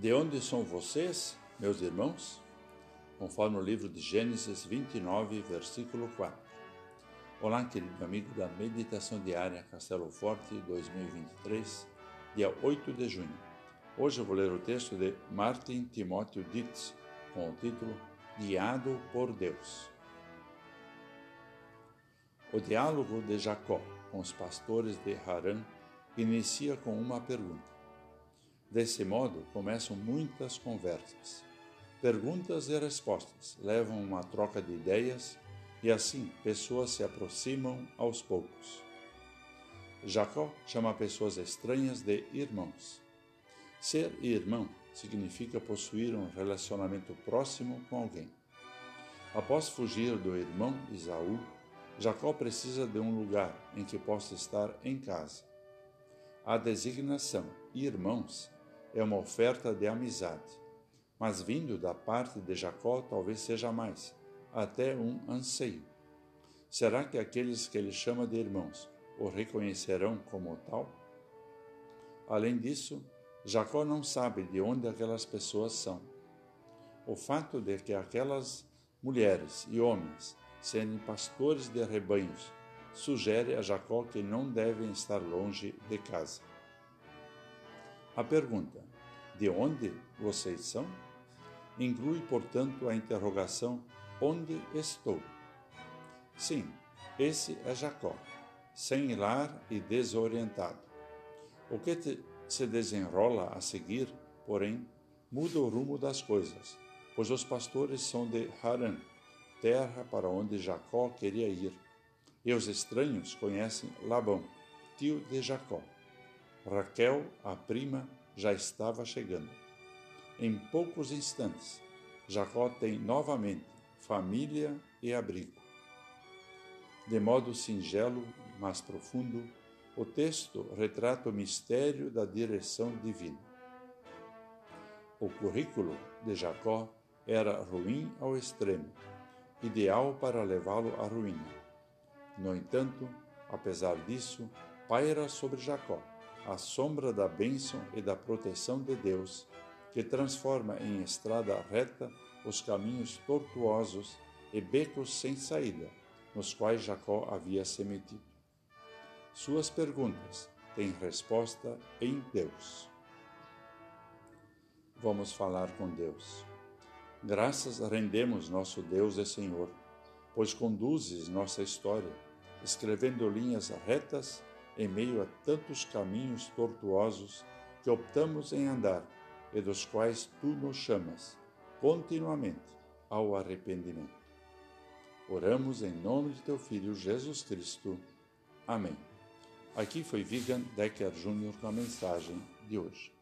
De onde são vocês, meus irmãos? Conforme o livro de Gênesis 29, versículo 4. Olá, querido amigo da Meditação Diária Castelo Forte 2023, dia 8 de junho. Hoje eu vou ler o texto de Martin Timóteo Dietz, com o título Guiado por Deus. O diálogo de Jacó com os pastores de Harã inicia com uma pergunta. Desse modo, começam muitas conversas. Perguntas e respostas levam a uma troca de ideias e assim pessoas se aproximam aos poucos. Jacó chama pessoas estranhas de irmãos. Ser irmão significa possuir um relacionamento próximo com alguém. Após fugir do irmão Isaú, Jacó precisa de um lugar em que possa estar em casa. A designação irmãos é uma oferta de amizade, mas vindo da parte de Jacó talvez seja mais, até um anseio. Será que aqueles que ele chama de irmãos o reconhecerão como tal? Além disso, Jacó não sabe de onde aquelas pessoas são. O fato de que aquelas mulheres e homens serem pastores de rebanhos sugere a Jacó que não devem estar longe de casa. A pergunta: de onde vocês são? inclui, portanto, a interrogação: onde estou? Sim, esse é Jacó, sem lar e desorientado. O que te, se desenrola a seguir, porém, muda o rumo das coisas, pois os pastores são de Harã, terra para onde Jacó queria ir, e os estranhos conhecem Labão, tio de Jacó. Raquel, a prima, já estava chegando. Em poucos instantes, Jacó tem novamente família e abrigo. De modo singelo, mas profundo, o texto retrata o mistério da direção divina. O currículo de Jacó era ruim ao extremo, ideal para levá-lo à ruína. No entanto, apesar disso, paira sobre Jacó a sombra da bênção e da proteção de Deus, que transforma em estrada reta os caminhos tortuosos e becos sem saída, nos quais Jacó havia se metido. Suas perguntas têm resposta em Deus. Vamos falar com Deus. Graças rendemos nosso Deus e Senhor, pois conduzes nossa história, escrevendo linhas retas em meio a tantos caminhos tortuosos que optamos em andar e dos quais tu nos chamas continuamente ao arrependimento. Oramos em nome de teu Filho Jesus Cristo. Amém. Aqui foi Vigan Decker Jr. com a mensagem de hoje.